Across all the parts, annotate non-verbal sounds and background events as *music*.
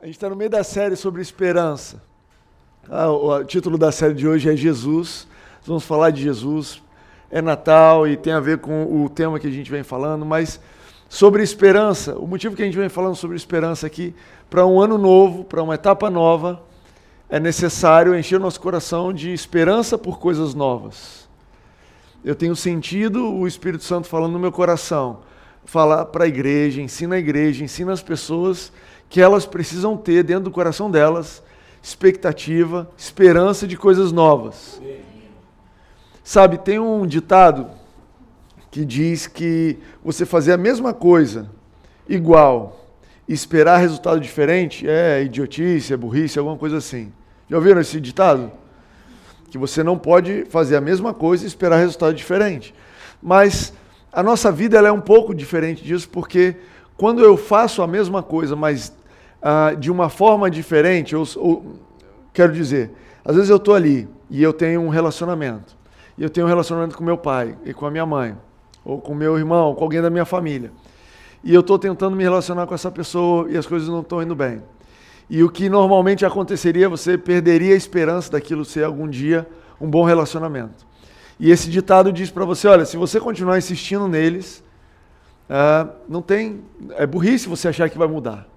A gente está no meio da série sobre esperança. Ah, o, título da série de hoje é Jesus. Vamos falar de Jesus. É Natal e tem a ver com o tema que a gente vem falando, mas sobre esperança. O motivo que a gente vem falando sobre esperança aqui, para um ano novo, para uma etapa nova, é necessário encher o nosso coração de esperança por coisas novas. Eu tenho sentido o Espírito Santo falando no meu coração. Falar para a igreja, ensina a igreja, ensina as pessoas que elas precisam ter dentro do coração delas expectativa, esperança de coisas novas. Sabe, tem um ditado que diz que você fazer a mesma coisa igual e esperar resultado diferente é idiotice, é burrice, alguma coisa assim. Já ouviram esse ditado? Que você não pode fazer a mesma coisa e esperar resultado diferente. Mas a nossa vida ela é um pouco diferente disso, porque quando eu faço a mesma coisa, mas ah, de uma forma diferente, ou, ou, quero dizer, às vezes eu estou ali e eu tenho um relacionamento. E eu tenho um relacionamento com meu pai e com a minha mãe, ou com meu irmão, com alguém da minha família. E eu estou tentando me relacionar com essa pessoa e as coisas não estão indo bem. E o que normalmente aconteceria, você perderia a esperança daquilo ser algum dia um bom relacionamento. E esse ditado diz para você: olha, se você continuar insistindo neles, uh, não tem. É burrice você achar que vai mudar.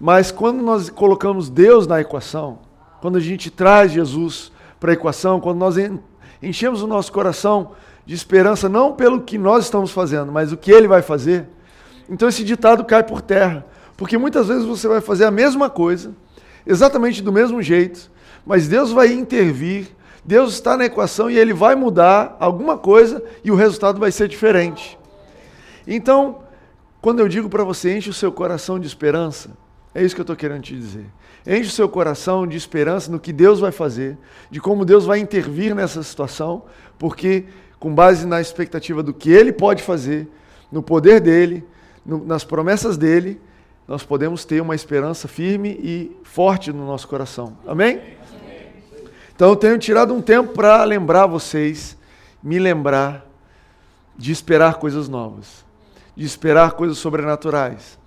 Mas quando nós colocamos Deus na equação, quando a gente traz Jesus para a equação, quando nós enchemos o nosso coração de esperança, não pelo que nós estamos fazendo, mas o que Ele vai fazer, então esse ditado cai por terra. Porque muitas vezes você vai fazer a mesma coisa, exatamente do mesmo jeito, mas Deus vai intervir, Deus está na equação e Ele vai mudar alguma coisa e o resultado vai ser diferente. Então, quando eu digo para você, enche o seu coração de esperança, é isso que eu estou querendo te dizer. Enche o seu coração de esperança no que Deus vai fazer, de como Deus vai intervir nessa situação, porque com base na expectativa do que Ele pode fazer, no poder dele, no, nas promessas dele, nós podemos ter uma esperança firme e forte no nosso coração. Amém? Então eu tenho tirado um tempo para lembrar vocês, me lembrar de esperar coisas novas, de esperar coisas sobrenaturais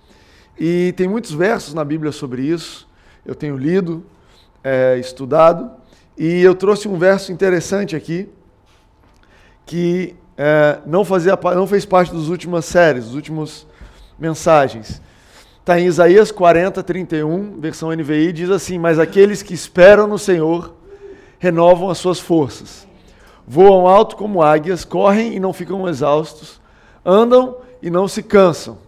e tem muitos versos na Bíblia sobre isso. Eu tenho lido, é, estudado, e eu trouxe um verso interessante aqui, que é, não, fazia, não fez parte das últimas séries, das últimas mensagens. Está em Isaías 40, 31, versão NVI, diz assim: Mas aqueles que esperam no Senhor renovam as suas forças. Voam alto como águias, correm e não ficam exaustos, andam e não se cansam.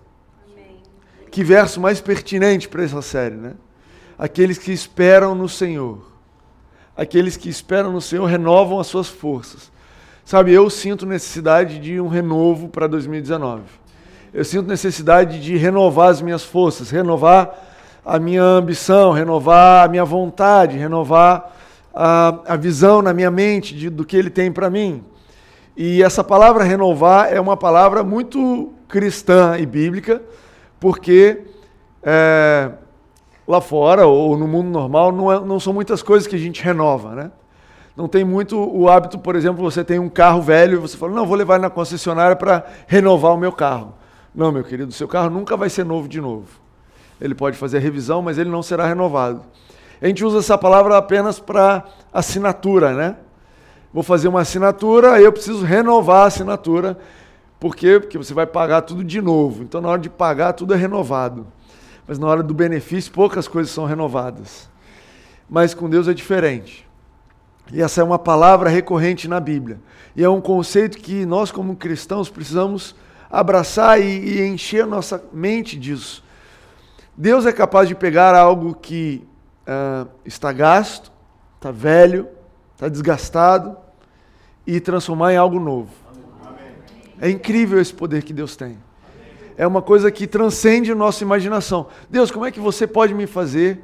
Que verso mais pertinente para essa série, né? Aqueles que esperam no Senhor. Aqueles que esperam no Senhor renovam as suas forças. Sabe, eu sinto necessidade de um renovo para 2019. Eu sinto necessidade de renovar as minhas forças, renovar a minha ambição, renovar a minha vontade, renovar a, a visão na minha mente de, do que Ele tem para mim. E essa palavra renovar é uma palavra muito cristã e bíblica, porque é, lá fora ou no mundo normal não, é, não são muitas coisas que a gente renova, né? Não tem muito o hábito, por exemplo, você tem um carro velho e você fala, não, vou levar na concessionária para renovar o meu carro. Não, meu querido, seu carro nunca vai ser novo de novo. Ele pode fazer a revisão, mas ele não será renovado. A gente usa essa palavra apenas para assinatura, né? Vou fazer uma assinatura, aí eu preciso renovar a assinatura. Por quê? Porque você vai pagar tudo de novo. Então, na hora de pagar, tudo é renovado. Mas na hora do benefício, poucas coisas são renovadas. Mas com Deus é diferente. E essa é uma palavra recorrente na Bíblia. E é um conceito que nós, como cristãos, precisamos abraçar e, e encher nossa mente disso. Deus é capaz de pegar algo que uh, está gasto, está velho, está desgastado e transformar em algo novo. É incrível esse poder que Deus tem. É uma coisa que transcende a nossa imaginação. Deus, como é que você pode me fazer,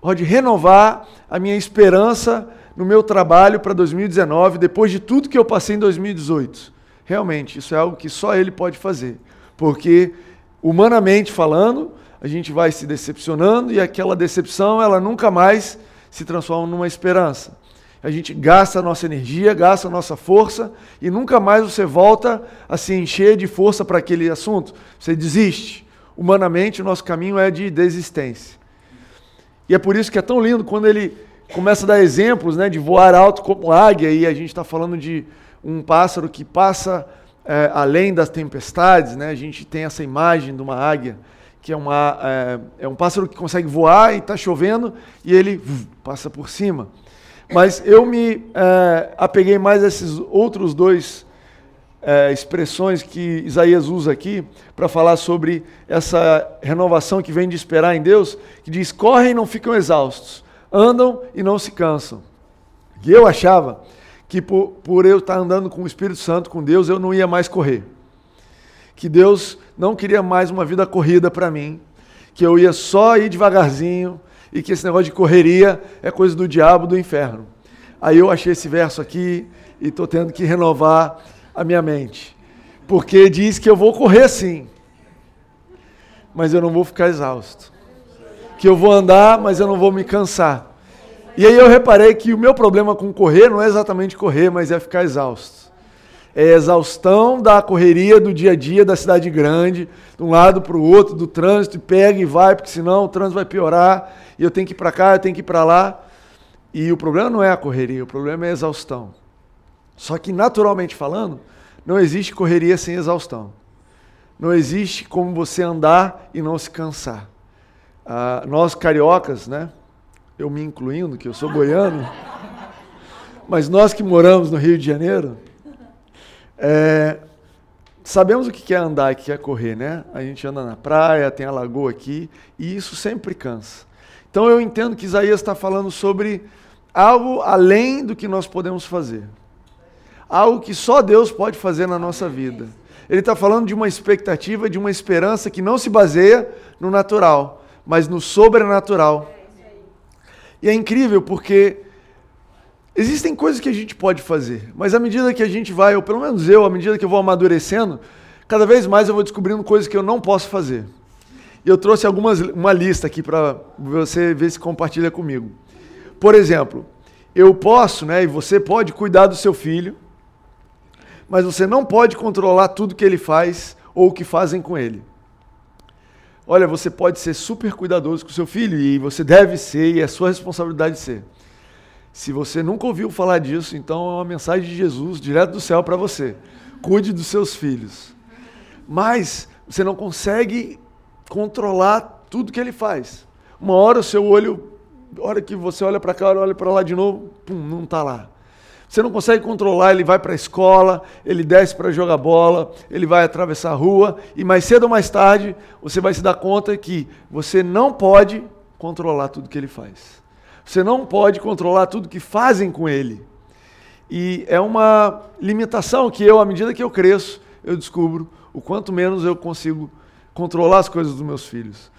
pode renovar a minha esperança no meu trabalho para 2019, depois de tudo que eu passei em 2018? Realmente, isso é algo que só Ele pode fazer. Porque, humanamente falando, a gente vai se decepcionando e aquela decepção, ela nunca mais se transforma numa esperança a gente gasta a nossa energia, gasta a nossa força e nunca mais você volta a se encher de força para aquele assunto. Você desiste. Humanamente, o nosso caminho é de desistência. E é por isso que é tão lindo quando ele começa a dar exemplos né, de voar alto como águia, e a gente está falando de um pássaro que passa é, além das tempestades, né? a gente tem essa imagem de uma águia, que é, uma, é, é um pássaro que consegue voar e está chovendo, e ele passa por cima. Mas eu me é, apeguei mais a esses outros dois é, expressões que Isaías usa aqui para falar sobre essa renovação que vem de esperar em Deus, que diz: correm e não ficam exaustos, andam e não se cansam. E eu achava que por, por eu estar andando com o Espírito Santo, com Deus, eu não ia mais correr. Que Deus não queria mais uma vida corrida para mim, que eu ia só ir devagarzinho e que esse negócio de correria é coisa do diabo, do inferno. Aí eu achei esse verso aqui e estou tendo que renovar a minha mente. Porque diz que eu vou correr sim, mas eu não vou ficar exausto. Que eu vou andar, mas eu não vou me cansar. E aí eu reparei que o meu problema com correr não é exatamente correr, mas é ficar exausto. É exaustão da correria do dia a dia da cidade grande, de um lado para o outro, do trânsito, e pega e vai, porque senão o trânsito vai piorar, e eu tenho que ir para cá, eu tenho que ir para lá. E o problema não é a correria, o problema é a exaustão. Só que, naturalmente falando, não existe correria sem exaustão. Não existe como você andar e não se cansar. Ah, nós cariocas, né? Eu me incluindo, que eu sou goiano, *laughs* mas nós que moramos no Rio de Janeiro, é, sabemos o que é andar e o que é correr, né? A gente anda na praia, tem a lagoa aqui, e isso sempre cansa. Então eu entendo que Isaías está falando sobre algo além do que nós podemos fazer algo que só Deus pode fazer na nossa vida. Ele está falando de uma expectativa, de uma esperança que não se baseia no natural, mas no sobrenatural. E é incrível porque existem coisas que a gente pode fazer, mas à medida que a gente vai, ou pelo menos eu, à medida que eu vou amadurecendo, cada vez mais eu vou descobrindo coisas que eu não posso fazer. E eu trouxe algumas, uma lista aqui para você ver se compartilha comigo. Por exemplo, eu posso, né, e você pode cuidar do seu filho, mas você não pode controlar tudo que ele faz ou o que fazem com ele. Olha, você pode ser super cuidadoso com seu filho e você deve ser e é sua responsabilidade ser. Se você nunca ouviu falar disso, então é uma mensagem de Jesus direto do céu para você. Cuide dos seus filhos. Mas você não consegue controlar tudo que ele faz. Uma hora o seu olho, hora que você olha para cá, olha para lá de novo, pum, não está lá. Você não consegue controlar, ele vai para a escola, ele desce para jogar bola, ele vai atravessar a rua, e mais cedo ou mais tarde você vai se dar conta que você não pode controlar tudo que ele faz. Você não pode controlar tudo que fazem com ele. E é uma limitação que eu, à medida que eu cresço, eu descubro o quanto menos eu consigo controlar as coisas dos meus filhos.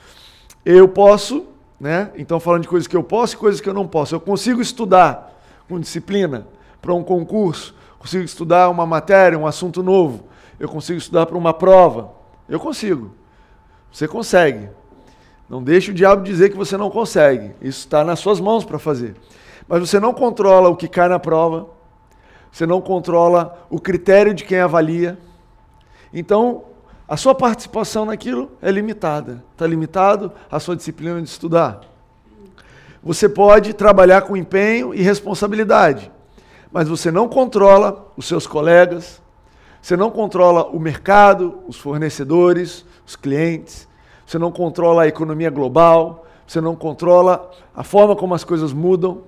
Eu posso, né? Então falando de coisas que eu posso e coisas que eu não posso. Eu consigo estudar com disciplina para um concurso, consigo estudar uma matéria, um assunto novo, eu consigo estudar para uma prova. Eu consigo. Você consegue. Não deixe o diabo dizer que você não consegue. Isso está nas suas mãos para fazer. Mas você não controla o que cai na prova, você não controla o critério de quem avalia. Então, a sua participação naquilo é limitada. Está limitado a sua disciplina de estudar. Você pode trabalhar com empenho e responsabilidade mas você não controla os seus colegas, você não controla o mercado, os fornecedores, os clientes, você não controla a economia global, você não controla a forma como as coisas mudam.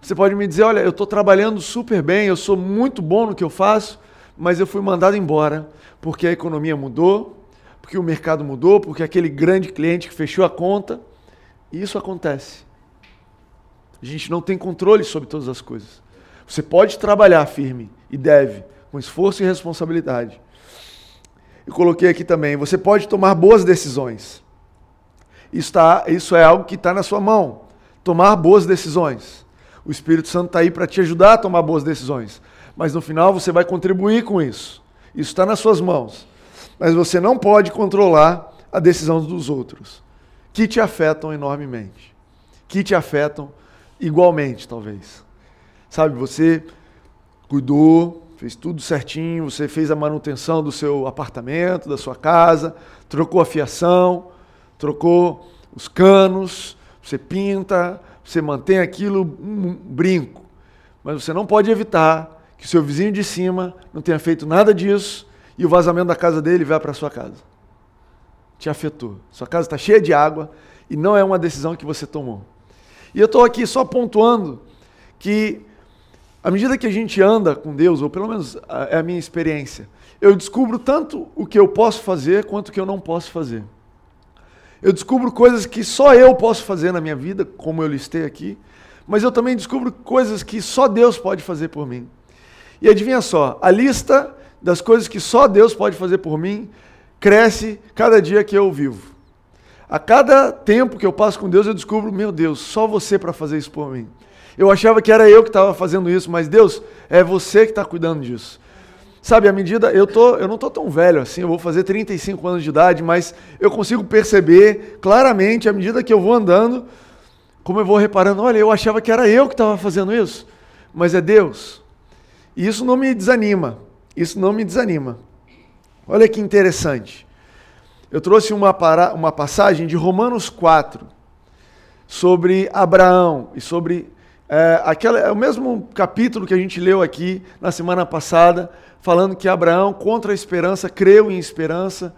Você pode me dizer: olha, eu estou trabalhando super bem, eu sou muito bom no que eu faço, mas eu fui mandado embora porque a economia mudou, porque o mercado mudou, porque aquele grande cliente que fechou a conta. E isso acontece. A gente não tem controle sobre todas as coisas. Você pode trabalhar firme e deve, com esforço e responsabilidade. Eu coloquei aqui também, você pode tomar boas decisões. Isso, tá, isso é algo que está na sua mão. Tomar boas decisões. O Espírito Santo está aí para te ajudar a tomar boas decisões. Mas no final você vai contribuir com isso. Isso está nas suas mãos. Mas você não pode controlar a decisão dos outros, que te afetam enormemente. Que te afetam igualmente, talvez. Sabe, você cuidou, fez tudo certinho, você fez a manutenção do seu apartamento, da sua casa, trocou a fiação, trocou os canos, você pinta, você mantém aquilo um brinco. Mas você não pode evitar que seu vizinho de cima não tenha feito nada disso e o vazamento da casa dele vá para sua casa. Te afetou. Sua casa está cheia de água e não é uma decisão que você tomou. E eu estou aqui só pontuando que, à medida que a gente anda com Deus, ou pelo menos é a minha experiência, eu descubro tanto o que eu posso fazer quanto o que eu não posso fazer. Eu descubro coisas que só eu posso fazer na minha vida, como eu listei aqui, mas eu também descubro coisas que só Deus pode fazer por mim. E adivinha só, a lista das coisas que só Deus pode fazer por mim cresce cada dia que eu vivo. A cada tempo que eu passo com Deus, eu descubro, meu Deus, só você para fazer isso por mim. Eu achava que era eu que estava fazendo isso, mas Deus, é você que está cuidando disso. Sabe, à medida, eu, tô, eu não estou tão velho assim, eu vou fazer 35 anos de idade, mas eu consigo perceber claramente, à medida que eu vou andando, como eu vou reparando, olha, eu achava que era eu que estava fazendo isso, mas é Deus. E isso não me desanima, isso não me desanima. Olha que interessante. Eu trouxe uma, para, uma passagem de Romanos 4 sobre Abraão e sobre é, aquela, é o mesmo capítulo que a gente leu aqui na semana passada, falando que Abraão, contra a esperança, creu em esperança,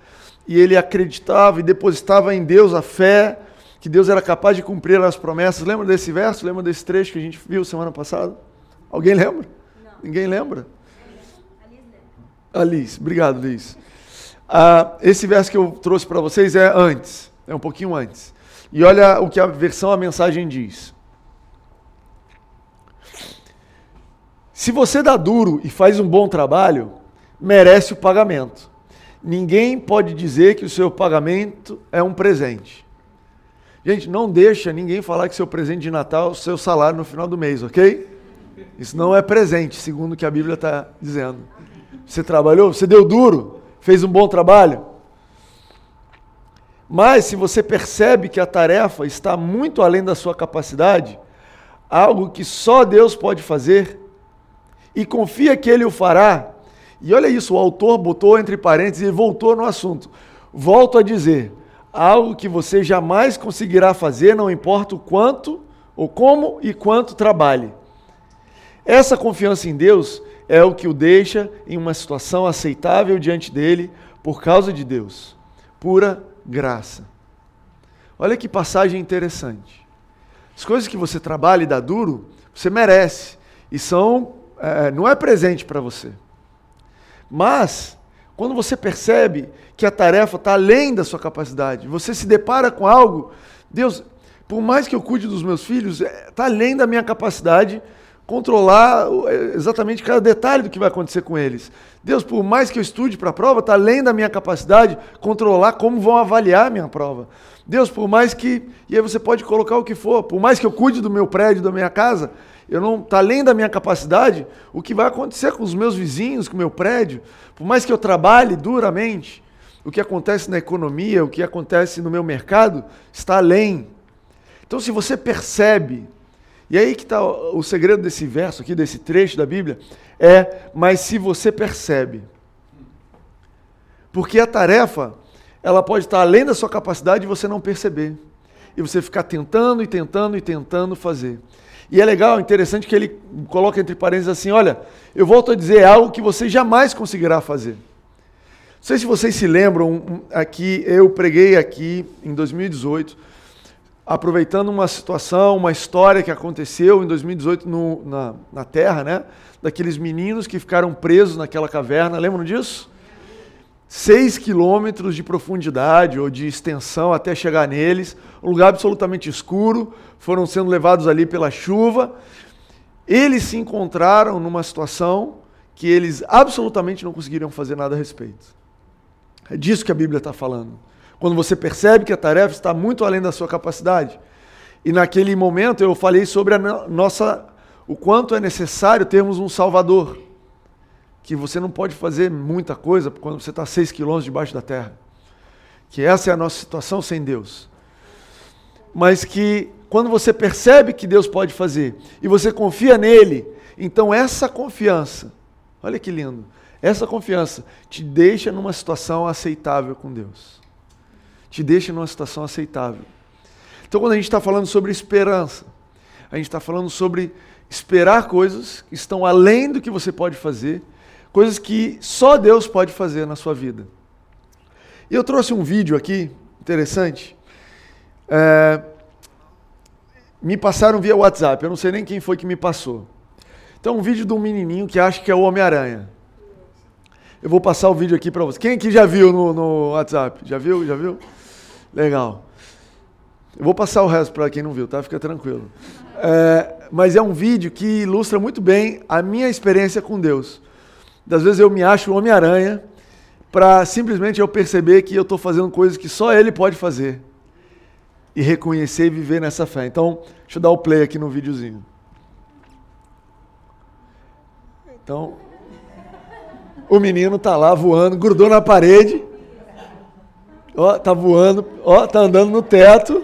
e ele acreditava e depositava em Deus a fé, que Deus era capaz de cumprir as promessas. Lembra desse verso? Lembra desse trecho que a gente viu semana passada? Alguém lembra? Não. Ninguém lembra? Alice, obrigado, Liz. Ah, esse verso que eu trouxe para vocês é antes, é um pouquinho antes. E olha o que a versão, a mensagem diz. Se você dá duro e faz um bom trabalho, merece o pagamento. Ninguém pode dizer que o seu pagamento é um presente. Gente, não deixa ninguém falar que seu presente de Natal é o seu salário no final do mês, ok? Isso não é presente, segundo o que a Bíblia está dizendo. Você trabalhou, você deu duro, fez um bom trabalho. Mas se você percebe que a tarefa está muito além da sua capacidade, algo que só Deus pode fazer, e confia que ele o fará. E olha isso, o autor botou entre parênteses e voltou no assunto. Volto a dizer, algo que você jamais conseguirá fazer, não importa o quanto, ou como e quanto trabalhe. Essa confiança em Deus é o que o deixa em uma situação aceitável diante dele por causa de Deus. Pura graça. Olha que passagem interessante. As coisas que você trabalha e dá duro, você merece. E são é, não é presente para você. Mas, quando você percebe que a tarefa está além da sua capacidade, você se depara com algo, Deus, por mais que eu cuide dos meus filhos, está é, além da minha capacidade controlar é, exatamente cada detalhe do que vai acontecer com eles. Deus, por mais que eu estude para a prova, está além da minha capacidade controlar como vão avaliar a minha prova. Deus, por mais que. E aí você pode colocar o que for, por mais que eu cuide do meu prédio, da minha casa, eu não está além da minha capacidade o que vai acontecer com os meus vizinhos, com o meu prédio. Por mais que eu trabalhe duramente, o que acontece na economia, o que acontece no meu mercado, está além. Então, se você percebe, e aí que está o segredo desse verso aqui, desse trecho da Bíblia, é, mas se você percebe. Porque a tarefa, ela pode estar além da sua capacidade e você não perceber. E você ficar tentando e tentando e tentando fazer. E é legal, interessante que ele coloca entre parênteses assim: olha, eu volto a dizer algo que você jamais conseguirá fazer. Não sei se vocês se lembram, aqui eu preguei aqui em 2018, aproveitando uma situação, uma história que aconteceu em 2018 no, na, na Terra, né? Daqueles meninos que ficaram presos naquela caverna, lembram disso? Seis quilômetros de profundidade ou de extensão até chegar neles, um lugar absolutamente escuro, foram sendo levados ali pela chuva. Eles se encontraram numa situação que eles absolutamente não conseguiriam fazer nada a respeito. É disso que a Bíblia está falando. Quando você percebe que a tarefa está muito além da sua capacidade. E naquele momento eu falei sobre a nossa, o quanto é necessário termos um Salvador. Que você não pode fazer muita coisa quando você está seis quilômetros debaixo da terra. Que essa é a nossa situação sem Deus. Mas que quando você percebe que Deus pode fazer e você confia nele, então essa confiança, olha que lindo, essa confiança te deixa numa situação aceitável com Deus. Te deixa numa situação aceitável. Então, quando a gente está falando sobre esperança, a gente está falando sobre esperar coisas que estão além do que você pode fazer, coisas que só Deus pode fazer na sua vida. E eu trouxe um vídeo aqui, interessante. É, me passaram via WhatsApp, eu não sei nem quem foi que me passou. Então, um vídeo de um menininho que acha que é o Homem-Aranha. Eu vou passar o vídeo aqui para você. Quem aqui já viu no, no WhatsApp? Já viu? Já viu? Legal. Eu vou passar o resto para quem não viu, tá? Fica tranquilo. É, mas é um vídeo que ilustra muito bem a minha experiência com Deus. Das vezes eu me acho um Homem-Aranha para simplesmente eu perceber que eu estou fazendo coisas que só Ele pode fazer. E reconhecer e viver nessa fé. Então, deixa eu dar o play aqui no videozinho. Então, o menino tá lá voando, grudou na parede. Ó, tá voando, ó, tá andando no teto.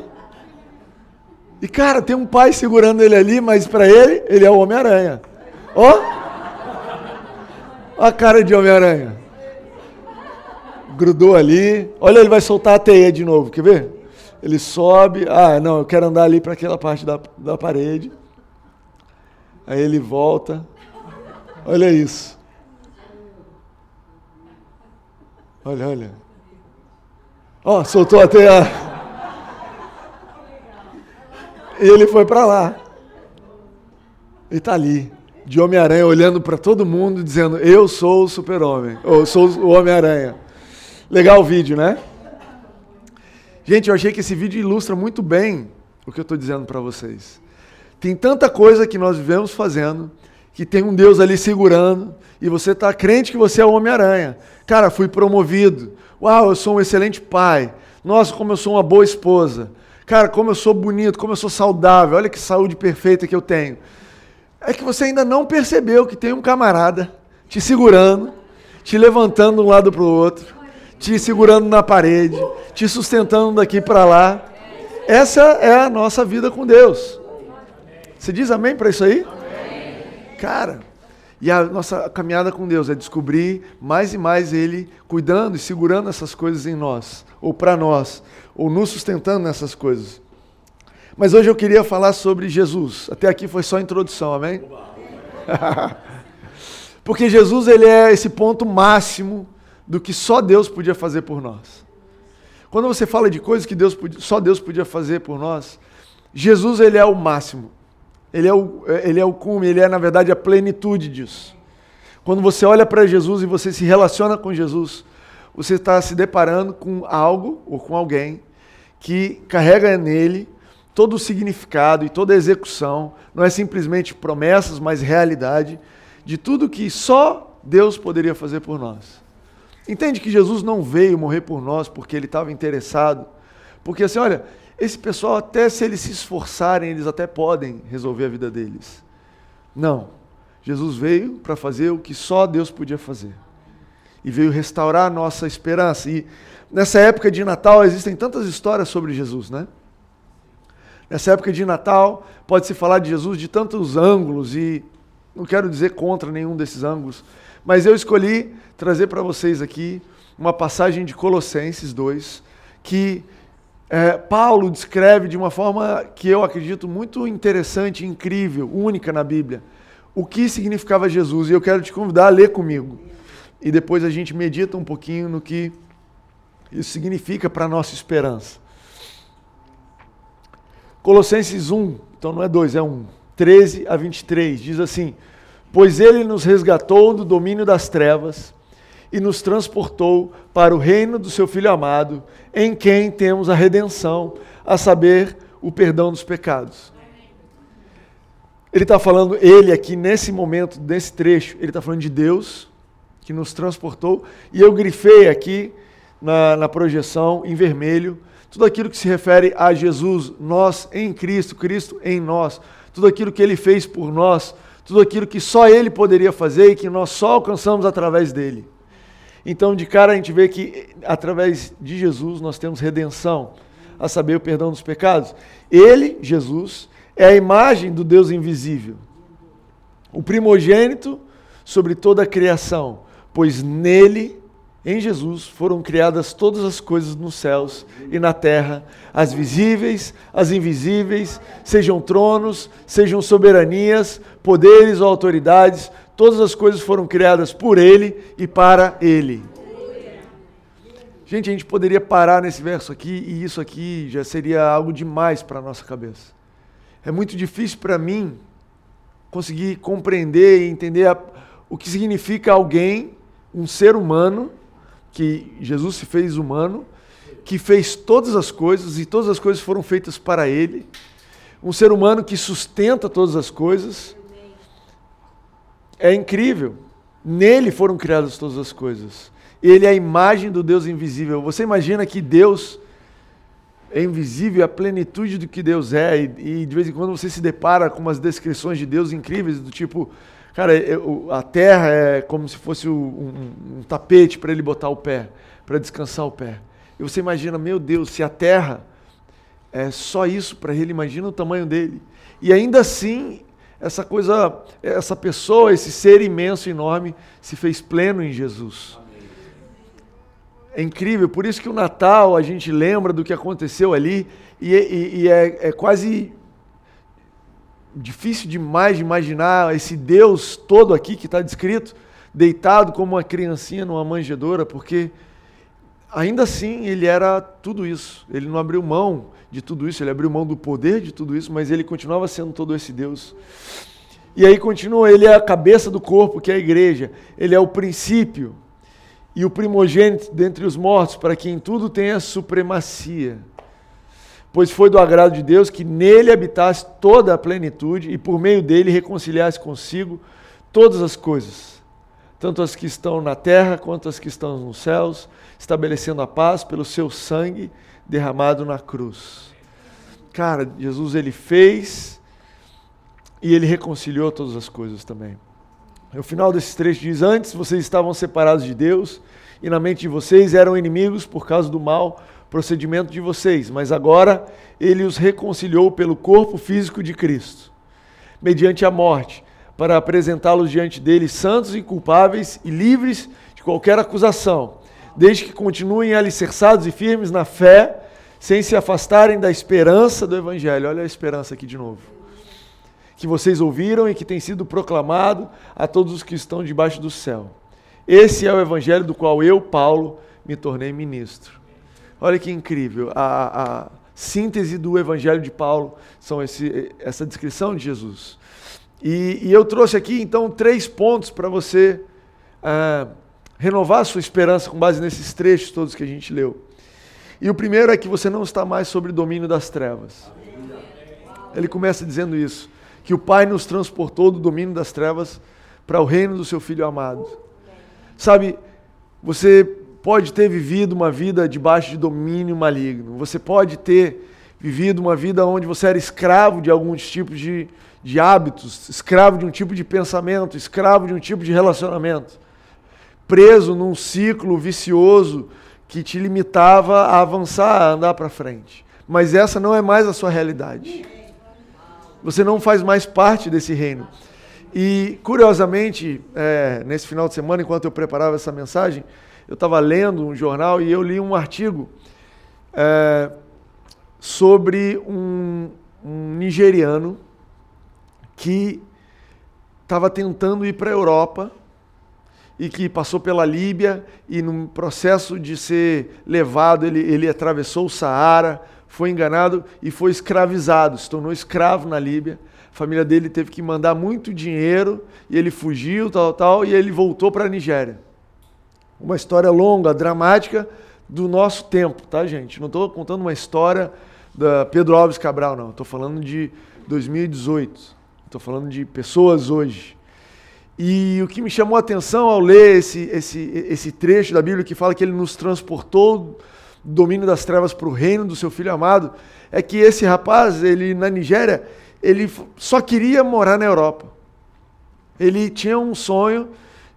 E cara, tem um pai segurando ele ali, mas para ele, ele é o Homem-Aranha. Ó! A cara de Homem-Aranha. Grudou ali. Olha, ele vai soltar a teia de novo, quer ver? Ele sobe. Ah, não, eu quero andar ali para aquela parte da, da parede. Aí ele volta. Olha isso. Olha, olha. Ó, oh, soltou a teia. E ele foi para lá. E está ali, de Homem-Aranha, olhando para todo mundo, dizendo: Eu sou o Super-Homem, ou sou o Homem-Aranha. Legal o vídeo, né? Gente, eu achei que esse vídeo ilustra muito bem o que eu estou dizendo para vocês. Tem tanta coisa que nós vivemos fazendo, que tem um Deus ali segurando, e você está crente que você é o Homem-Aranha. Cara, fui promovido. Uau, eu sou um excelente pai. Nossa, como eu sou uma boa esposa. Cara, como eu sou bonito, como eu sou saudável. Olha que saúde perfeita que eu tenho. É que você ainda não percebeu que tem um camarada te segurando, te levantando de um lado para o outro, te segurando na parede, te sustentando daqui para lá. Essa é a nossa vida com Deus. Você diz amém para isso aí? Cara, e a nossa caminhada com Deus é descobrir mais e mais Ele cuidando e segurando essas coisas em nós, ou para nós, ou nos sustentando nessas coisas. Mas hoje eu queria falar sobre Jesus. Até aqui foi só introdução, amém? *laughs* Porque Jesus ele é esse ponto máximo do que só Deus podia fazer por nós. Quando você fala de coisas que Deus podia, só Deus podia fazer por nós, Jesus ele é o máximo. Ele é o, ele é o cume, ele é, na verdade, a plenitude disso. Quando você olha para Jesus e você se relaciona com Jesus, você está se deparando com algo ou com alguém que carrega nele todo o significado e toda a execução, não é simplesmente promessas, mas realidade de tudo que só Deus poderia fazer por nós. Entende que Jesus não veio morrer por nós porque ele estava interessado, porque assim, olha, esse pessoal, até se eles se esforçarem, eles até podem resolver a vida deles. Não. Jesus veio para fazer o que só Deus podia fazer. E veio restaurar a nossa esperança. E nessa época de Natal existem tantas histórias sobre Jesus, né? Nessa época de Natal pode-se falar de Jesus de tantos ângulos e não quero dizer contra nenhum desses ângulos, mas eu escolhi trazer para vocês aqui uma passagem de Colossenses 2 que é, Paulo descreve de uma forma que eu acredito muito interessante, incrível, única na Bíblia, o que significava Jesus. E eu quero te convidar a ler comigo. E depois a gente medita um pouquinho no que isso significa para a nossa esperança. Colossenses 1, então não é 2, é 1, 13 a 23, diz assim: Pois ele nos resgatou do domínio das trevas e nos transportou para o reino do seu Filho amado, em quem temos a redenção, a saber, o perdão dos pecados. Ele está falando, ele aqui nesse momento, nesse trecho, ele está falando de Deus que nos transportou, e eu grifei aqui na, na projeção em vermelho tudo aquilo que se refere a Jesus, nós em Cristo, Cristo em nós, tudo aquilo que ele fez por nós, tudo aquilo que só ele poderia fazer e que nós só alcançamos através dele. Então, de cara, a gente vê que através de Jesus nós temos redenção, a saber, o perdão dos pecados. Ele, Jesus, é a imagem do Deus invisível, o primogênito sobre toda a criação, pois nele Em Jesus foram criadas todas as coisas nos céus e na terra, as visíveis, as invisíveis, sejam tronos, sejam soberanias, poderes ou autoridades, todas as coisas foram criadas por Ele e para Ele. Gente, a gente poderia parar nesse verso aqui e isso aqui já seria algo demais para a nossa cabeça. É muito difícil para mim conseguir compreender e entender a, o que significa alguém, um ser humano, que Jesus se fez humano, que fez todas as coisas e todas as coisas foram feitas para ele. Um ser humano que sustenta todas as coisas. É incrível. Nele foram criadas todas as coisas. Ele é a imagem do Deus invisível. Você imagina que Deus é invisível, a plenitude do que Deus é, e, e, de vez em quando você se depara com umas descrições de Deus incríveis, do tipo, cara, a terra é como se fosse um, um, um tapete para ele botar o pé, para descansar o pé. E você imagina, meu Deus, se a terra é só isso para ele, imagina o tamanho dele. E ainda assim, essa coisa, essa pessoa, esse ser imenso, enorme, se fez pleno em Jesus. É incrível, por isso que o Natal a gente lembra do que aconteceu ali e, e, e é, é quase difícil demais de imaginar esse Deus todo aqui que está descrito, deitado como uma criancinha numa manjedoura, porque ainda assim ele era tudo isso. Ele não abriu mão de tudo isso, ele abriu mão do poder de tudo isso, mas ele continuava sendo todo esse Deus. E aí continua, ele é a cabeça do corpo, que é a igreja. Ele é o princípio e o primogênito dentre os mortos, para que em tudo tenha supremacia. Pois foi do agrado de Deus que nele habitasse toda a plenitude e por meio dele reconciliasse consigo todas as coisas, tanto as que estão na terra quanto as que estão nos céus, estabelecendo a paz pelo seu sangue derramado na cruz. Cara, Jesus ele fez e ele reconciliou todas as coisas também. O final desses trecho diz: Antes vocês estavam separados de Deus, e na mente de vocês eram inimigos por causa do mal procedimento de vocês, mas agora ele os reconciliou pelo corpo físico de Cristo, mediante a morte, para apresentá-los diante dele santos, inculpáveis e livres de qualquer acusação, desde que continuem alicerçados e firmes na fé, sem se afastarem da esperança do Evangelho. Olha a esperança aqui de novo que vocês ouviram e que tem sido proclamado a todos os que estão debaixo do céu. Esse é o evangelho do qual eu, Paulo, me tornei ministro. Olha que incrível. A, a síntese do evangelho de Paulo são esse, essa descrição de Jesus. E, e, eu trouxe aqui, então, três pontos para você ah, renovar a sua esperança com base nesses trechos todos que a gente leu. E o primeiro é que você não está mais sob o domínio das trevas. Ele começa dizendo isso que o Pai nos transportou do domínio das trevas para o reino do seu Filho amado. Sabe, você pode ter vivido uma vida debaixo de domínio maligno, você pode ter vivido uma vida onde você era escravo de alguns tipos de, de hábitos, escravo de um tipo de pensamento, escravo de um tipo de relacionamento, preso num ciclo vicioso que te limitava a avançar, a andar para frente. Mas essa não é mais a sua realidade. Você não faz mais parte desse reino. E, curiosamente, é, nesse final de semana, enquanto eu preparava essa mensagem, eu estava lendo um jornal e eu li um artigo é, sobre um, um nigeriano que estava tentando ir para a Europa e que passou pela Líbia e, no processo de ser levado, ele, ele atravessou o Saara, foi enganado e foi escravizado, se tornou escravo na Líbia. A família dele teve que mandar muito dinheiro e ele fugiu, tal, tal, e ele voltou para a Nigéria. Uma história longa, dramática do nosso tempo, tá, gente? Não estou contando uma história da Pedro Alves Cabral, não. Estou falando de 2018. Estou falando de pessoas hoje. E o que me chamou a atenção ao ler esse, esse, esse trecho da Bíblia que fala que ele nos transportou domínio das trevas para o reino do seu filho amado, é que esse rapaz, ele na Nigéria, ele só queria morar na Europa. Ele tinha um sonho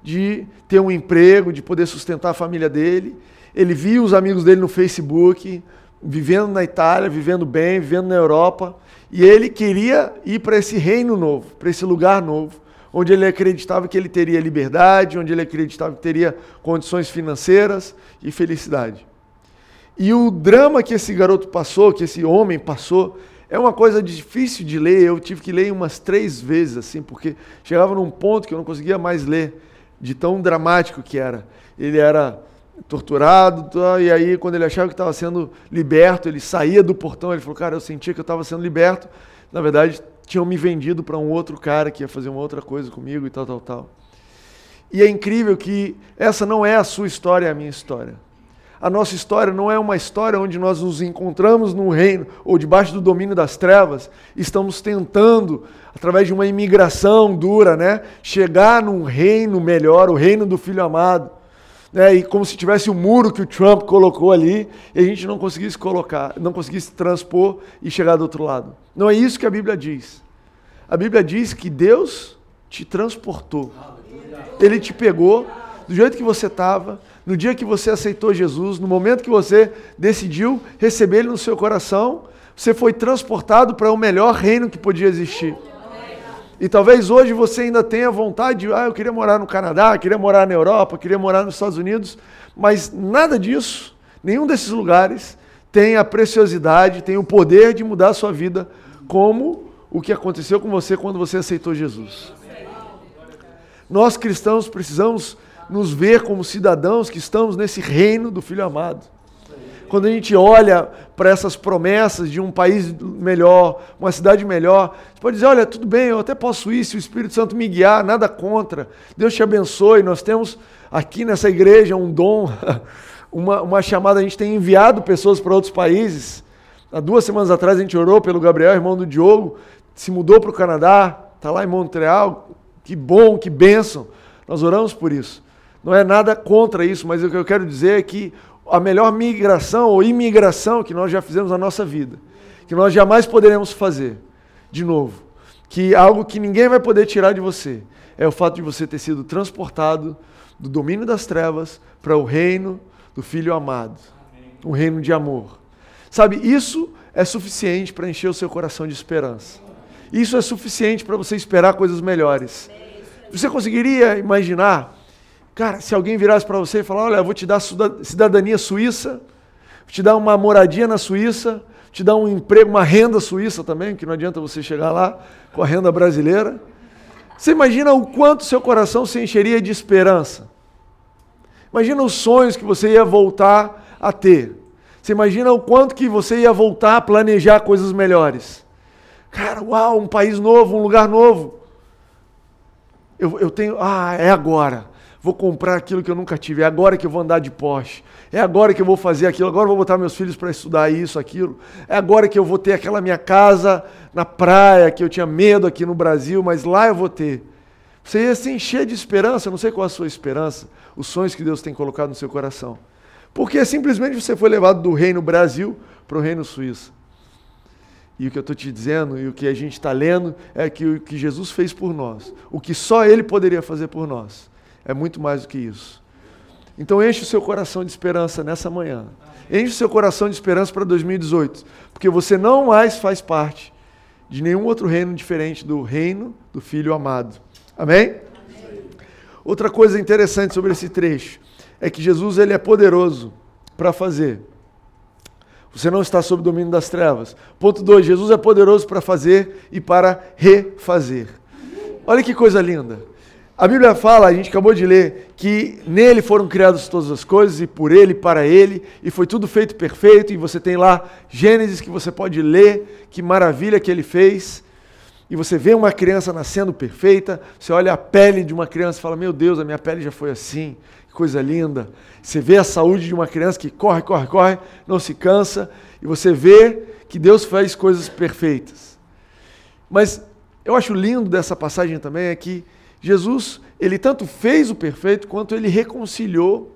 de ter um emprego, de poder sustentar a família dele. Ele via os amigos dele no Facebook, vivendo na Itália, vivendo bem, vivendo na Europa, e ele queria ir para esse reino novo, para esse lugar novo, onde ele acreditava que ele teria liberdade, onde ele acreditava que teria condições financeiras e felicidade. E o drama que esse garoto passou, que esse homem passou, é uma coisa difícil de ler. Eu tive que ler umas três vezes, assim, porque chegava num ponto que eu não conseguia mais ler, de tão dramático que era. Ele era torturado, tá, e aí quando ele achava que estava sendo liberto, ele saía do portão, ele falou, cara, eu sentia que eu estava sendo liberto. Na verdade, tinham me vendido para um outro cara que ia fazer uma outra coisa comigo e tal, tal, tal. E é incrível que essa não é a sua história, é a minha história. A nossa história não é uma história onde nós nos encontramos num reino ou debaixo do domínio das trevas, estamos tentando, através de uma imigração dura, né, chegar num reino melhor, o reino do Filho amado. Né, e como se tivesse o um muro que o Trump colocou ali e a gente não conseguisse colocar, não conseguisse transpor e chegar do outro lado. Não é isso que a Bíblia diz. A Bíblia diz que Deus te transportou. Ele te pegou do jeito que você estava, no dia que você aceitou Jesus, no momento que você decidiu receber Ele no seu coração, você foi transportado para o melhor reino que podia existir. E talvez hoje você ainda tenha vontade de, ah, eu queria morar no Canadá, queria morar na Europa, queria morar nos Estados Unidos, mas nada disso, nenhum desses lugares tem a preciosidade, tem o poder de mudar a sua vida, como o que aconteceu com você quando você aceitou Jesus. Nós cristãos precisamos nos ver como cidadãos que estamos nesse reino do Filho amado. Quando a gente olha para essas promessas de um país melhor, uma cidade melhor, você pode dizer: olha, tudo bem, eu até posso ir se o Espírito Santo me guiar, nada contra. Deus te abençoe. Nós temos aqui nessa igreja um dom, *laughs* uma, uma chamada, a gente tem enviado pessoas para outros países. Há duas semanas atrás a gente orou pelo Gabriel, irmão do Diogo, se mudou para o Canadá, está lá em Montreal. Que bom, que bênção. Nós oramos por isso. Não é nada contra isso, mas o que eu quero dizer é que a melhor migração ou imigração que nós já fizemos na nossa vida, que nós jamais poderemos fazer, de novo, que algo que ninguém vai poder tirar de você, é o fato de você ter sido transportado do domínio das trevas para o reino do Filho amado, um reino de amor. Sabe, isso é suficiente para encher o seu coração de esperança. Isso é suficiente para você esperar coisas melhores. Você conseguiria imaginar Cara, se alguém virasse para você e falar: Olha, vou te dar cidadania suíça, vou te dar uma moradia na Suíça, te dar um emprego, uma renda suíça também, que não adianta você chegar lá com a renda brasileira. Você imagina o quanto seu coração se encheria de esperança. Imagina os sonhos que você ia voltar a ter. Você imagina o quanto que você ia voltar a planejar coisas melhores. Cara, uau, um país novo, um lugar novo. Eu, eu tenho. Ah, é agora vou comprar aquilo que eu nunca tive, é agora que eu vou andar de Porsche, é agora que eu vou fazer aquilo, agora eu vou botar meus filhos para estudar isso, aquilo, é agora que eu vou ter aquela minha casa na praia que eu tinha medo aqui no Brasil, mas lá eu vou ter. Você ia se encher de esperança, não sei qual a sua esperança, os sonhos que Deus tem colocado no seu coração. Porque simplesmente você foi levado do reino Brasil para o reino Suíça. E o que eu estou te dizendo e o que a gente está lendo é que o que Jesus fez por nós, o que só Ele poderia fazer por nós, é muito mais do que isso. Então enche o seu coração de esperança nessa manhã. Enche o seu coração de esperança para 2018, porque você não mais faz parte de nenhum outro reino diferente do reino do Filho amado. Amém? Amém? Outra coisa interessante sobre esse trecho é que Jesus ele é poderoso para fazer. Você não está sob o domínio das trevas. Ponto 2, Jesus é poderoso para fazer e para refazer. Olha que coisa linda. A Bíblia fala, a gente acabou de ler, que nele foram criadas todas as coisas e por ele, para ele, e foi tudo feito perfeito. E você tem lá Gênesis que você pode ler, que maravilha que ele fez. E você vê uma criança nascendo perfeita, você olha a pele de uma criança e fala: Meu Deus, a minha pele já foi assim, que coisa linda. Você vê a saúde de uma criança que corre, corre, corre, não se cansa, e você vê que Deus faz coisas perfeitas. Mas eu acho lindo dessa passagem também é que Jesus, ele tanto fez o perfeito quanto ele reconciliou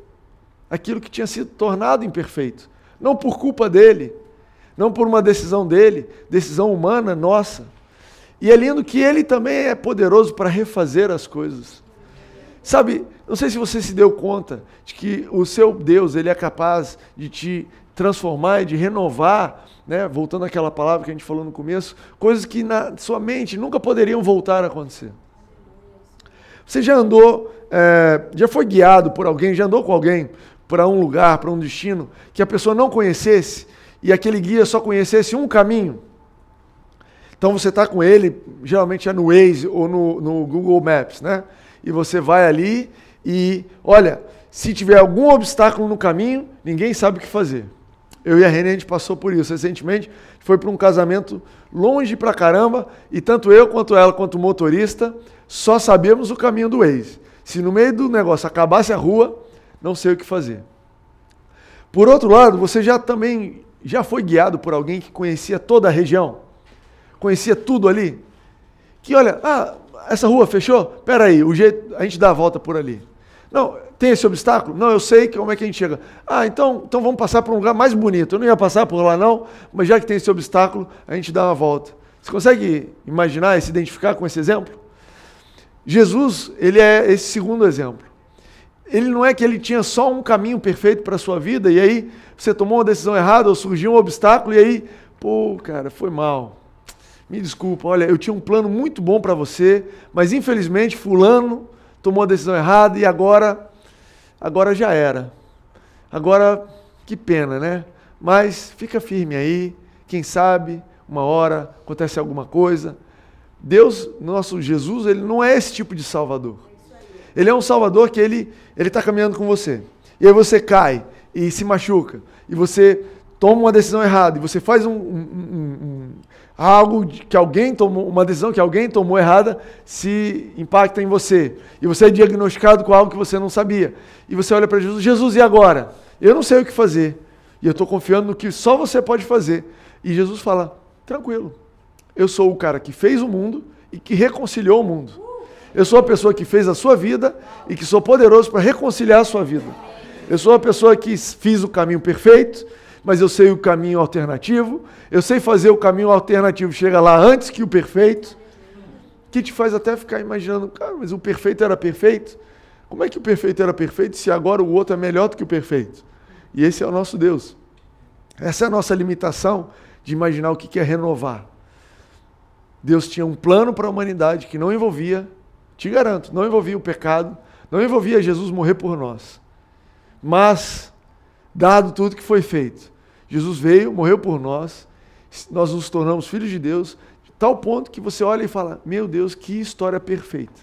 aquilo que tinha sido tornado imperfeito. Não por culpa dele, não por uma decisão dele, decisão humana nossa. E é lindo que ele também é poderoso para refazer as coisas. Sabe, não sei se você se deu conta de que o seu Deus, ele é capaz de te transformar e de renovar, né, voltando àquela palavra que a gente falou no começo, coisas que na sua mente nunca poderiam voltar a acontecer. Você já andou, é, já foi guiado por alguém, já andou com alguém para um lugar, para um destino, que a pessoa não conhecesse e aquele guia só conhecesse um caminho? Então você está com ele, geralmente é no Waze ou no, no Google Maps, né? E você vai ali e, olha, se tiver algum obstáculo no caminho, ninguém sabe o que fazer. Eu e a Renê, a gente passou por isso recentemente. Foi para um casamento longe pra caramba, e tanto eu quanto ela, quanto o motorista, só sabemos o caminho do Waze. Se no meio do negócio acabasse a rua, não sei o que fazer. Por outro lado, você já também já foi guiado por alguém que conhecia toda a região? Conhecia tudo ali? Que olha, ah, essa rua fechou? Pera aí, o jeito, a gente dá a volta por ali. Não, tem esse obstáculo? Não, eu sei como é que a gente chega. Ah, então, então vamos passar por um lugar mais bonito. Eu não ia passar por lá não, mas já que tem esse obstáculo, a gente dá uma volta. Você consegue imaginar e se identificar com esse exemplo? Jesus, ele é esse segundo exemplo. Ele não é que ele tinha só um caminho perfeito para a sua vida e aí você tomou uma decisão errada ou surgiu um obstáculo e aí, pô, cara, foi mal. Me desculpa, olha, eu tinha um plano muito bom para você, mas infelizmente fulano tomou a decisão errada e agora agora já era. Agora que pena, né? Mas fica firme aí, quem sabe uma hora acontece alguma coisa. Deus, nosso Jesus, ele não é esse tipo de salvador. Ele é um salvador que ele ele está caminhando com você. E aí você cai e se machuca. E você toma uma decisão errada. E você faz um, um, um, algo que alguém tomou, uma decisão que alguém tomou errada, se impacta em você. E você é diagnosticado com algo que você não sabia. E você olha para Jesus, Jesus, e agora? Eu não sei o que fazer. E eu estou confiando no que só você pode fazer. E Jesus fala, tranquilo. Eu sou o cara que fez o mundo e que reconciliou o mundo. Eu sou a pessoa que fez a sua vida e que sou poderoso para reconciliar a sua vida. Eu sou a pessoa que fiz o caminho perfeito, mas eu sei o caminho alternativo, eu sei fazer o caminho alternativo chega lá antes que o perfeito, que te faz até ficar imaginando, cara, mas o perfeito era perfeito? Como é que o perfeito era perfeito se agora o outro é melhor do que o perfeito? E esse é o nosso Deus. Essa é a nossa limitação de imaginar o que é renovar. Deus tinha um plano para a humanidade que não envolvia, te garanto, não envolvia o pecado, não envolvia Jesus morrer por nós. Mas, dado tudo que foi feito, Jesus veio, morreu por nós, nós nos tornamos filhos de Deus, de tal ponto que você olha e fala: Meu Deus, que história perfeita.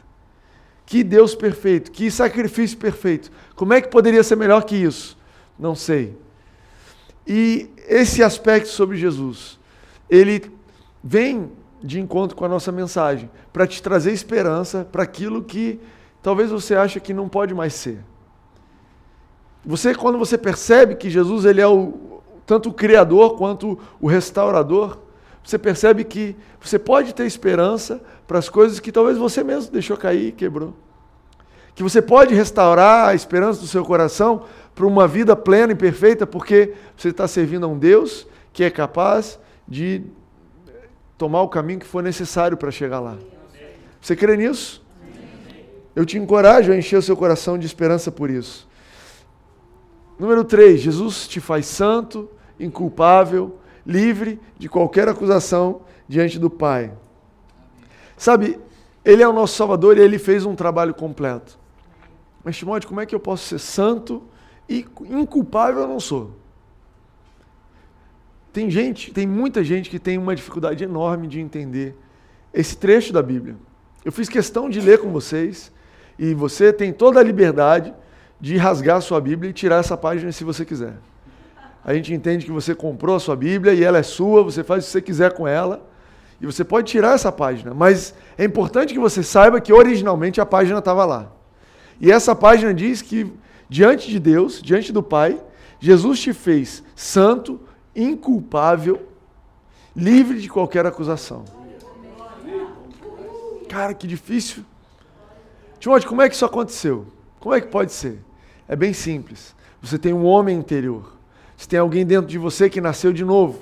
Que Deus perfeito, que sacrifício perfeito. Como é que poderia ser melhor que isso? Não sei. E esse aspecto sobre Jesus, ele vem de encontro com a nossa mensagem, para te trazer esperança para aquilo que talvez você ache que não pode mais ser. Você, quando você percebe que Jesus ele é o, tanto o Criador quanto o restaurador, você percebe que você pode ter esperança para as coisas que talvez você mesmo deixou cair quebrou. Que você pode restaurar a esperança do seu coração para uma vida plena e perfeita, porque você está servindo a um Deus que é capaz de tomar o caminho que for necessário para chegar lá. Você crê nisso? Eu te encorajo a encher o seu coração de esperança por isso. Número 3, Jesus te faz santo, inculpável, livre de qualquer acusação diante do Pai. Sabe, Ele é o nosso Salvador e Ele fez um trabalho completo. Mas, Timóteo, como é que eu posso ser santo e inculpável eu não sou? Tem gente, tem muita gente que tem uma dificuldade enorme de entender esse trecho da Bíblia. Eu fiz questão de ler com vocês e você tem toda a liberdade de rasgar a sua Bíblia e tirar essa página se você quiser. A gente entende que você comprou a sua Bíblia e ela é sua, você faz o que você quiser com ela. E você pode tirar essa página, mas é importante que você saiba que originalmente a página estava lá. E essa página diz que diante de Deus, diante do Pai, Jesus te fez santo, inculpável, livre de qualquer acusação. Cara, que difícil. Timóteo, como é que isso aconteceu? Como é que pode ser? É bem simples. Você tem um homem interior. Você tem alguém dentro de você que nasceu de novo.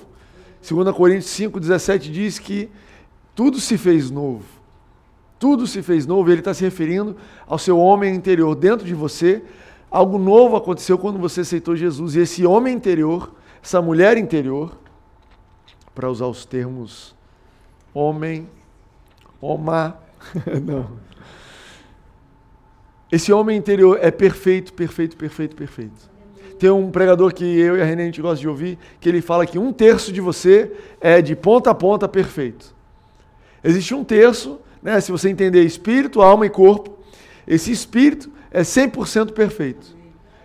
2 Coríntios 5,17 diz que tudo se fez novo. Tudo se fez novo. Ele está se referindo ao seu homem interior dentro de você. Algo novo aconteceu quando você aceitou Jesus. E esse homem interior, essa mulher interior, para usar os termos homem, oma, *laughs* não Esse homem interior é perfeito, perfeito, perfeito, perfeito. Tem um pregador que eu e a René a gente gosta de ouvir, que ele fala que um terço de você é de ponta a ponta perfeito. Existe um terço, né, se você entender espírito, alma e corpo, esse espírito é 100% perfeito.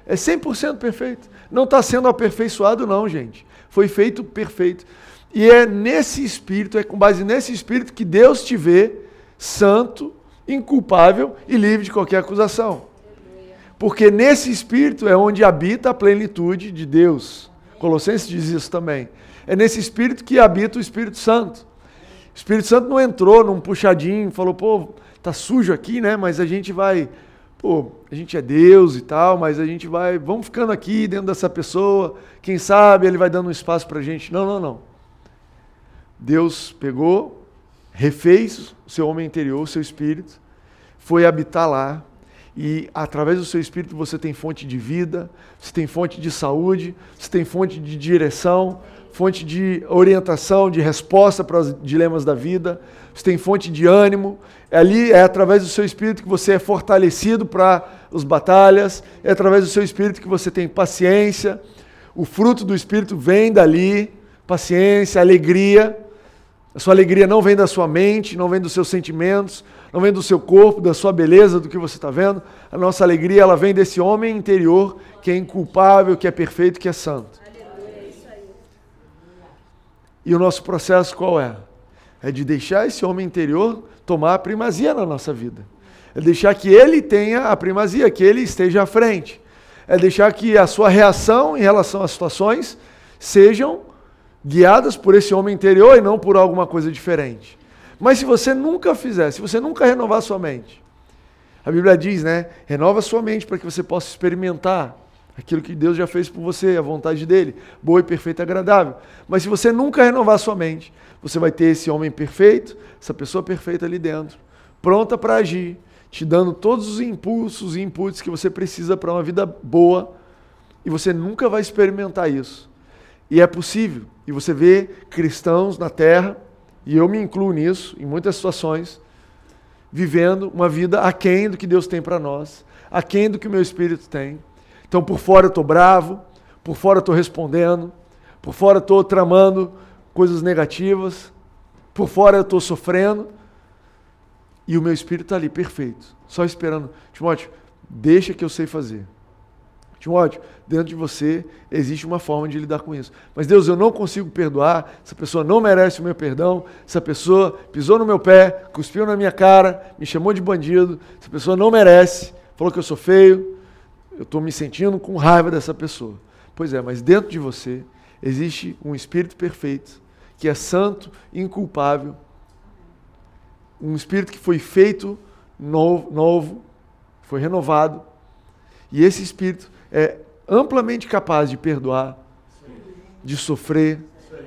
É 100% perfeito. Não está sendo aperfeiçoado, não, gente. Foi feito perfeito. E é nesse espírito, é com base nesse espírito que Deus te vê santo, inculpável e livre de qualquer acusação. Porque nesse espírito é onde habita a plenitude de Deus. Colossenses diz isso também. É nesse espírito que habita o Espírito Santo. O Espírito Santo não entrou num puxadinho, falou, pô, tá sujo aqui, né? Mas a gente vai, pô, a gente é Deus e tal, mas a gente vai, vamos ficando aqui dentro dessa pessoa, quem sabe ele vai dando um espaço pra gente. Não, não, não. Deus pegou, refez o seu homem interior, o seu espírito, foi habitar lá, e através do seu espírito você tem fonte de vida, você tem fonte de saúde, você tem fonte de direção, fonte de orientação, de resposta para os dilemas da vida, você tem fonte de ânimo. Ali é através do seu espírito que você é fortalecido para as batalhas, é através do seu espírito que você tem paciência. O fruto do espírito vem dali, paciência, alegria. A sua alegria não vem da sua mente, não vem dos seus sentimentos, não vem do seu corpo, da sua beleza, do que você está vendo. A nossa alegria ela vem desse homem interior que é inculpável, que é perfeito, que é santo. E o nosso processo qual é? É de deixar esse homem interior tomar a primazia na nossa vida. É deixar que ele tenha a primazia, que ele esteja à frente. É deixar que a sua reação em relação às situações sejam guiadas por esse homem interior e não por alguma coisa diferente. Mas se você nunca fizer, se você nunca renovar sua mente, a Bíblia diz, né? Renova sua mente para que você possa experimentar aquilo que Deus já fez por você, a vontade dele, boa e perfeita e agradável. Mas se você nunca renovar sua mente, você vai ter esse homem perfeito, essa pessoa perfeita ali dentro, pronta para agir, te dando todos os impulsos e inputs que você precisa para uma vida boa, e você nunca vai experimentar isso. E é possível. E você vê cristãos na terra e eu me incluo nisso, em muitas situações, vivendo uma vida aquém do que Deus tem para nós, aquém do que o meu espírito tem. Então, por fora eu estou bravo, por fora eu estou respondendo, por fora eu estou tramando coisas negativas, por fora eu estou sofrendo, e o meu espírito está ali, perfeito, só esperando. Timóteo, deixa que eu sei fazer. Timóteo, dentro de você existe uma forma de lidar com isso. Mas Deus, eu não consigo perdoar, essa pessoa não merece o meu perdão, essa pessoa pisou no meu pé, cuspiu na minha cara, me chamou de bandido, essa pessoa não merece, falou que eu sou feio, eu estou me sentindo com raiva dessa pessoa. Pois é, mas dentro de você existe um espírito perfeito, que é santo, inculpável, um espírito que foi feito novo, novo foi renovado, e esse espírito é amplamente capaz de perdoar, de sofrer,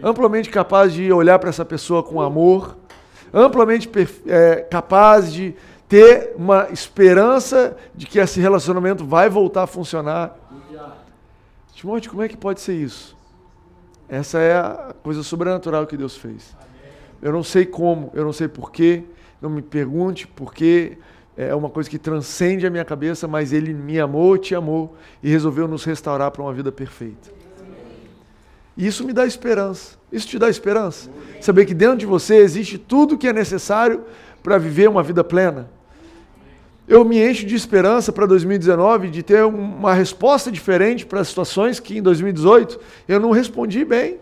amplamente capaz de olhar para essa pessoa com amor, amplamente é, capaz de ter uma esperança de que esse relacionamento vai voltar a funcionar. Timóteo, como é que pode ser isso? Essa é a coisa sobrenatural que Deus fez. Eu não sei como, eu não sei porquê, não me pergunte porquê, é uma coisa que transcende a minha cabeça, mas Ele me amou, te amou e resolveu nos restaurar para uma vida perfeita. E isso me dá esperança. Isso te dá esperança? Saber que dentro de você existe tudo que é necessário para viver uma vida plena. Eu me encho de esperança para 2019 de ter uma resposta diferente para as situações que em 2018 eu não respondi bem.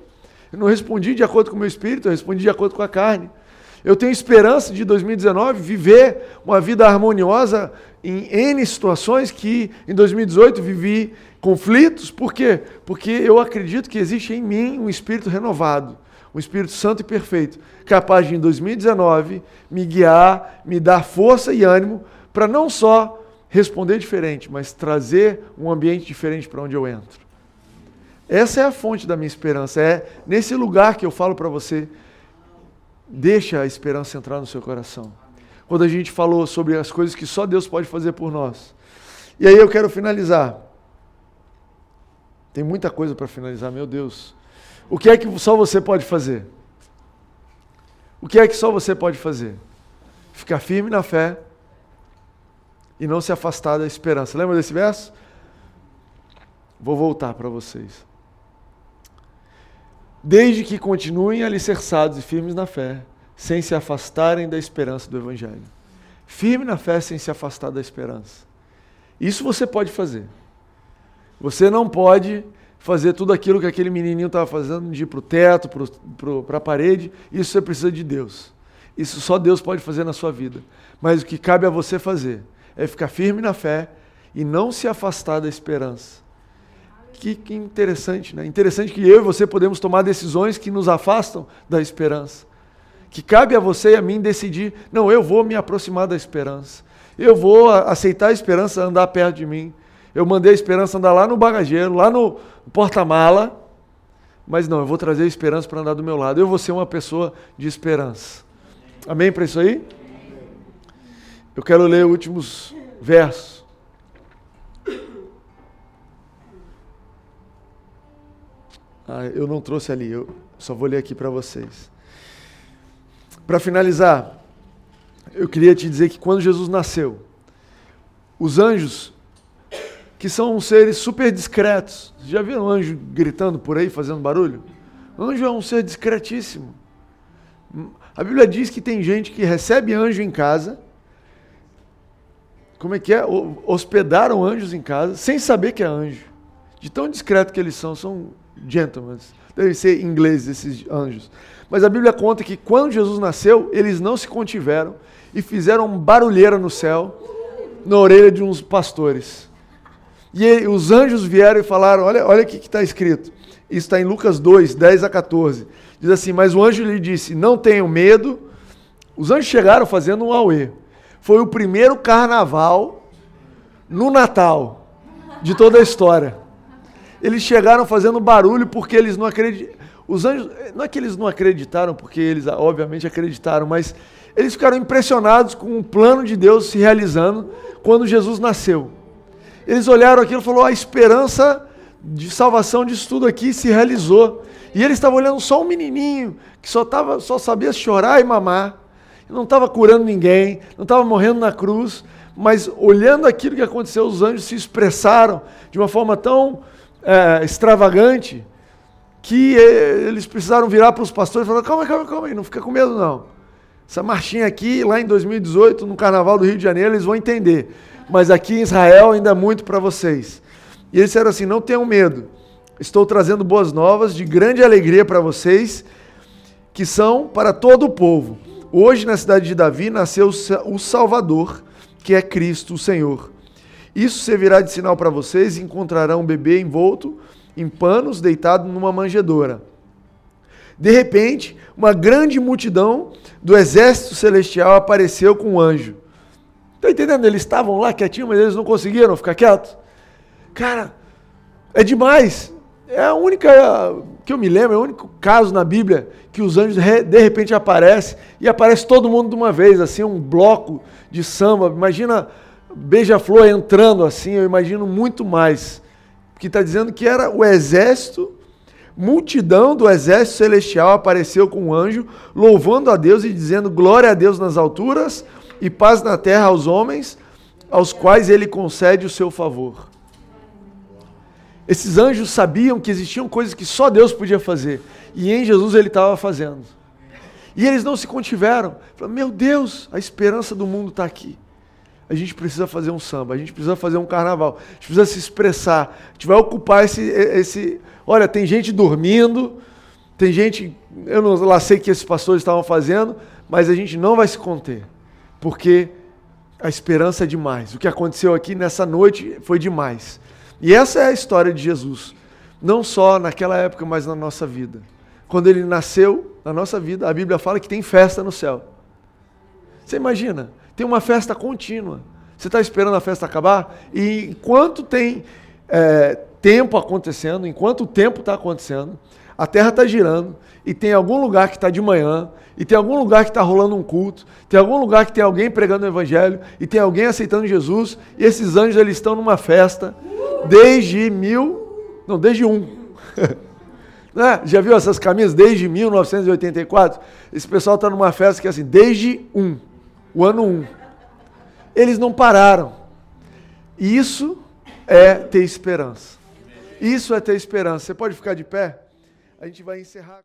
Eu não respondi de acordo com o meu espírito, eu respondi de acordo com a carne. Eu tenho esperança de 2019 viver uma vida harmoniosa em N situações que em 2018 vivi conflitos. Por quê? Porque eu acredito que existe em mim um espírito renovado, um espírito santo e perfeito, capaz de em 2019 me guiar, me dar força e ânimo para não só responder diferente, mas trazer um ambiente diferente para onde eu entro. Essa é a fonte da minha esperança. É nesse lugar que eu falo para você Deixa a esperança entrar no seu coração. Quando a gente falou sobre as coisas que só Deus pode fazer por nós. E aí eu quero finalizar. Tem muita coisa para finalizar, meu Deus. O que é que só você pode fazer? O que é que só você pode fazer? Ficar firme na fé, e não se afastar da esperança. Lembra desse verso? Vou voltar para vocês. Desde que continuem alicerçados e firmes na fé, sem se afastarem da esperança do Evangelho. Firme na fé sem se afastar da esperança. Isso você pode fazer. Você não pode fazer tudo aquilo que aquele menininho estava fazendo, de ir para o teto, para a parede. Isso você precisa de Deus. Isso só Deus pode fazer na sua vida. Mas o que cabe a você fazer é ficar firme na fé e não se afastar da esperança. Que, que interessante, né? Interessante que eu e você podemos tomar decisões que nos afastam da esperança. Que cabe a você e a mim decidir, não, eu vou me aproximar da esperança. Eu vou aceitar a esperança andar perto de mim. Eu mandei a esperança andar lá no bagageiro, lá no porta-mala, mas não, eu vou trazer a esperança para andar do meu lado. Eu vou ser uma pessoa de esperança. Amém para isso aí? Eu quero ler os últimos versos. Ah, eu não trouxe ali, eu só vou ler aqui para vocês. Para finalizar, eu queria te dizer que quando Jesus nasceu, os anjos, que são seres super discretos, já viram um anjo gritando por aí, fazendo barulho? Anjo é um ser discretíssimo. A Bíblia diz que tem gente que recebe anjo em casa, como é que é? Hospedaram anjos em casa, sem saber que é anjo. De tão discreto que eles são, são gentlemen. Devem ser ingleses esses anjos. Mas a Bíblia conta que quando Jesus nasceu, eles não se contiveram e fizeram barulheira no céu, na orelha de uns pastores. E ele, os anjos vieram e falaram: Olha, olha o que está escrito. Isso está em Lucas 2, 10 a 14. Diz assim: Mas o anjo lhe disse: Não tenham medo. Os anjos chegaram fazendo um auê. Foi o primeiro carnaval no Natal de toda a história. Eles chegaram fazendo barulho porque eles não acreditaram. Os anjos, não é que eles não acreditaram, porque eles obviamente acreditaram, mas eles ficaram impressionados com o plano de Deus se realizando quando Jesus nasceu. Eles olharam aquilo e falaram: a esperança de salvação disso tudo aqui se realizou. E eles estavam olhando só um menininho que só, tava, só sabia chorar e mamar, não estava curando ninguém, não estava morrendo na cruz, mas olhando aquilo que aconteceu, os anjos se expressaram de uma forma tão é, extravagante que eh, eles precisaram virar para os pastores e falar: calma, calma, calma aí, não fica com medo não. Essa marchinha aqui, lá em 2018, no Carnaval do Rio de Janeiro, eles vão entender. Mas aqui em Israel ainda é muito para vocês. E eles disseram assim: não tenham medo. Estou trazendo boas novas de grande alegria para vocês, que são para todo o povo. Hoje, na cidade de Davi, nasceu o Salvador, que é Cristo, o Senhor. Isso servirá de sinal para vocês e encontrarão um bebê envolto em panos, deitado numa manjedoura. De repente, uma grande multidão do exército celestial apareceu com um anjo. Está entendendo? Eles estavam lá quietinhos, mas eles não conseguiram ficar quietos. Cara, é demais. É a única que eu me lembro, é o único caso na Bíblia que os anjos de repente aparecem e aparece todo mundo de uma vez, assim, um bloco de samba. Imagina beija-flor entrando assim, eu imagino muito mais. Que está dizendo que era o exército, multidão do exército celestial apareceu com um anjo, louvando a Deus e dizendo glória a Deus nas alturas e paz na terra aos homens, aos quais ele concede o seu favor. Esses anjos sabiam que existiam coisas que só Deus podia fazer, e em Jesus ele estava fazendo. E eles não se contiveram. Falaram, meu Deus, a esperança do mundo está aqui a gente precisa fazer um samba, a gente precisa fazer um carnaval, a gente precisa se expressar, a gente vai ocupar esse. esse... Olha, tem gente dormindo, tem gente. Eu não lá sei o que esses pastores estavam fazendo, mas a gente não vai se conter, porque a esperança é demais. O que aconteceu aqui nessa noite foi demais. E essa é a história de Jesus, não só naquela época, mas na nossa vida. Quando ele nasceu, na nossa vida, a Bíblia fala que tem festa no céu. Você imagina? tem uma festa contínua. Você está esperando a festa acabar? E enquanto tem é, tempo acontecendo, enquanto o tempo está acontecendo, a terra está girando, e tem algum lugar que está de manhã, e tem algum lugar que está rolando um culto, tem algum lugar que tem alguém pregando o evangelho, e tem alguém aceitando Jesus, e esses anjos eles estão numa festa desde mil, não, desde um. *laughs* né? Já viu essas camisas? Desde 1984? Esse pessoal está numa festa que é assim, desde um o ano 1. Um. Eles não pararam. Isso é ter esperança. Isso é ter esperança. Você pode ficar de pé? A gente vai encerrar.